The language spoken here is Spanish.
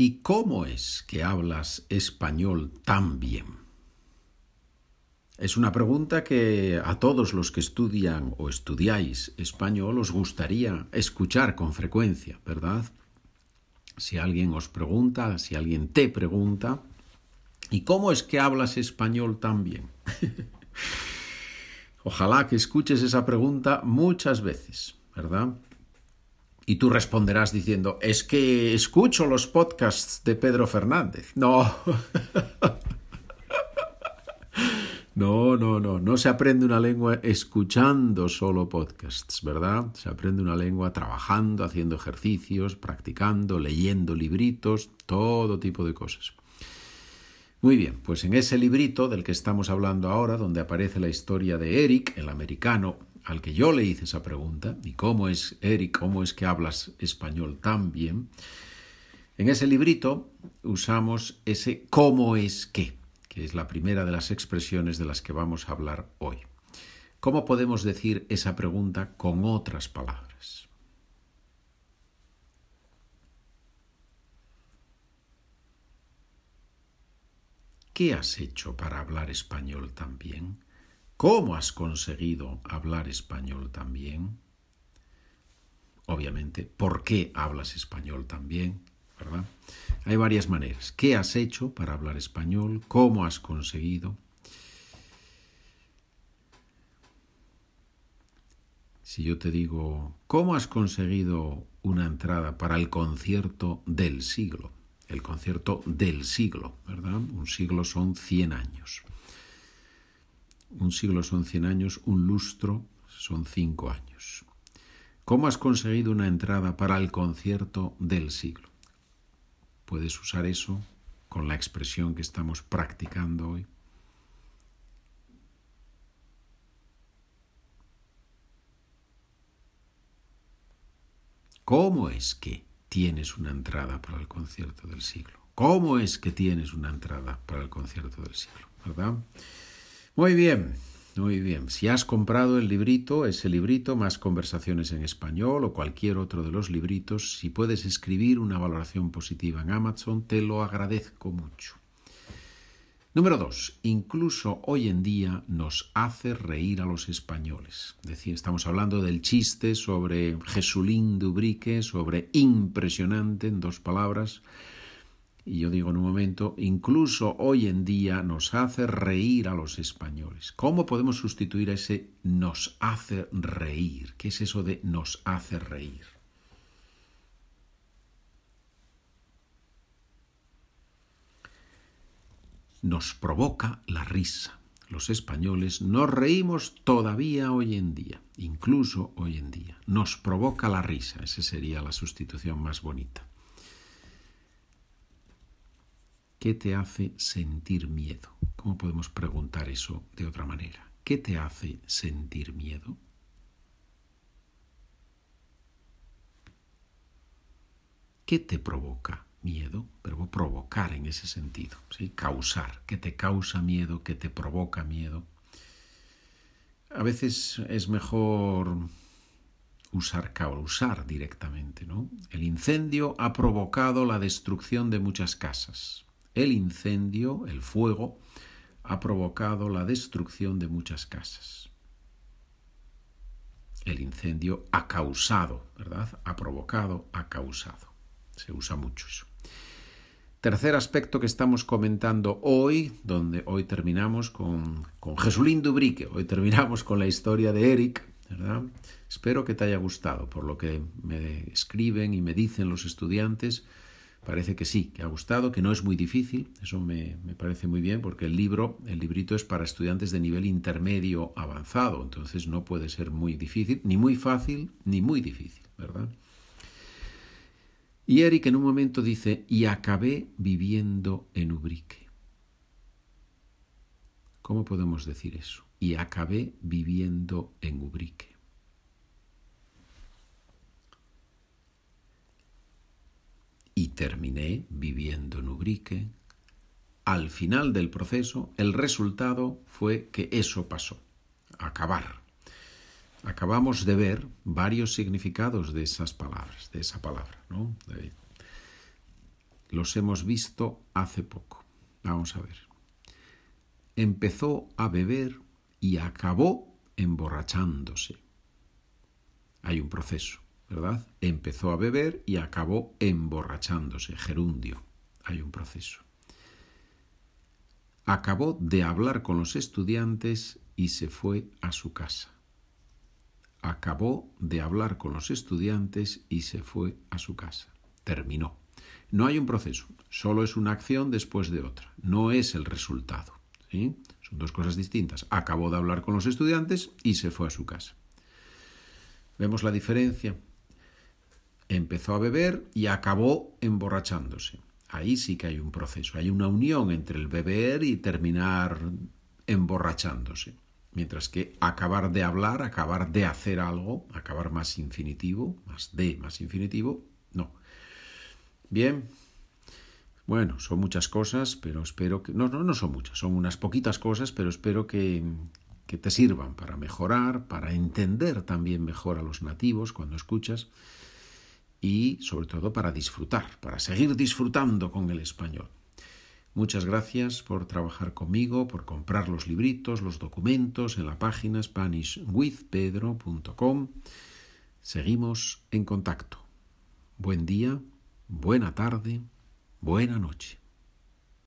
¿Y cómo es que hablas español tan bien? Es una pregunta que a todos los que estudian o estudiáis español os gustaría escuchar con frecuencia, ¿verdad? Si alguien os pregunta, si alguien te pregunta, ¿y cómo es que hablas español tan bien? Ojalá que escuches esa pregunta muchas veces, ¿verdad? Y tú responderás diciendo, es que escucho los podcasts de Pedro Fernández. No. No, no, no, no se aprende una lengua escuchando solo podcasts, ¿verdad? Se aprende una lengua trabajando, haciendo ejercicios, practicando, leyendo libritos, todo tipo de cosas. Muy bien, pues en ese librito del que estamos hablando ahora, donde aparece la historia de Eric, el americano, al que yo le hice esa pregunta, ¿y cómo es, Eric, cómo es que hablas español tan bien? En ese librito usamos ese cómo es que, que es la primera de las expresiones de las que vamos a hablar hoy. ¿Cómo podemos decir esa pregunta con otras palabras? ¿Qué has hecho para hablar español tan bien? ¿Cómo has conseguido hablar español tan bien? Obviamente, ¿por qué hablas español tan bien? ¿Verdad? Hay varias maneras. ¿Qué has hecho para hablar español? ¿Cómo has conseguido? Si yo te digo, ¿cómo has conseguido una entrada para el concierto del siglo? El concierto del siglo, ¿verdad? Un siglo son 100 años. Un siglo son 100 años, un lustro son 5 años. ¿Cómo has conseguido una entrada para el concierto del siglo? Puedes usar eso con la expresión que estamos practicando hoy. ¿Cómo es que tienes una entrada para el concierto del siglo? ¿Cómo es que tienes una entrada para el concierto del siglo? ¿Verdad? Muy bien, muy bien. Si has comprado el librito, ese librito, más conversaciones en español o cualquier otro de los libritos, si puedes escribir una valoración positiva en Amazon, te lo agradezco mucho. Número dos, incluso hoy en día nos hace reír a los españoles. Es estamos hablando del chiste sobre Jesulín Dubrique, sobre impresionante en dos palabras, y yo digo en un momento, incluso hoy en día nos hace reír a los españoles. ¿Cómo podemos sustituir a ese nos hace reír? ¿Qué es eso de nos hace reír? Nos provoca la risa. Los españoles nos reímos todavía hoy en día, incluso hoy en día. Nos provoca la risa, esa sería la sustitución más bonita. ¿Qué te hace sentir miedo? ¿Cómo podemos preguntar eso de otra manera? ¿Qué te hace sentir miedo? ¿Qué te provoca miedo? Verbo provocar en ese sentido, ¿sí? Causar. ¿Qué te causa miedo? ¿Qué te provoca miedo? A veces es mejor usar causar directamente, ¿no? El incendio ha provocado la destrucción de muchas casas. El incendio, el fuego, ha provocado la destrucción de muchas casas. El incendio ha causado, ¿verdad? Ha provocado, ha causado. Se usa mucho eso. Tercer aspecto que estamos comentando hoy, donde hoy terminamos con, con Jesulín Dubrique, hoy terminamos con la historia de Eric, ¿verdad? Espero que te haya gustado, por lo que me escriben y me dicen los estudiantes, Parece que sí, que ha gustado, que no es muy difícil. Eso me, me, parece muy bien porque el libro, el librito es para estudiantes de nivel intermedio avanzado. Entonces no puede ser muy difícil, ni muy fácil, ni muy difícil, ¿verdad? Y Eric en un momento dice, y acabé viviendo en Ubrique. ¿Cómo podemos decir eso? Y acabé viviendo en Ubrique. Terminé viviendo en Ubrique. Al final del proceso, el resultado fue que eso pasó, acabar. Acabamos de ver varios significados de esas palabras, de esa palabra, ¿no? los hemos visto hace poco. Vamos a ver. Empezó a beber y acabó emborrachándose. Hay un proceso, ¿verdad? Empezó a beber y acabó emborrachándose. Gerundio. Hay un proceso. Acabó de hablar con los estudiantes y se fue a su casa. Acabó de hablar con los estudiantes y se fue a su casa. Terminó. No hay un proceso, solo es una acción después de otra, no es el resultado. ¿sí? Son dos cosas distintas. Acabó de hablar con los estudiantes y se fue a su casa. ¿Vemos la diferencia? Empezó a beber y acabó emborrachándose. Ahí sí que hay un proceso, hay una unión entre el beber y terminar emborrachándose. Mientras que acabar de hablar, acabar de hacer algo, acabar más infinitivo, más de, más infinitivo, no. Bien. Bueno, son muchas cosas, pero espero que... No, no, no son muchas, son unas poquitas cosas, pero espero que, que te sirvan para mejorar, para entender también mejor a los nativos cuando escuchas y sobre todo para disfrutar, para seguir disfrutando con el español. Muchas gracias por trabajar conmigo, por comprar los libritos, los documentos en la página SpanishWithPedro.com. Seguimos en contacto. Buen día buena tarde, buena noche.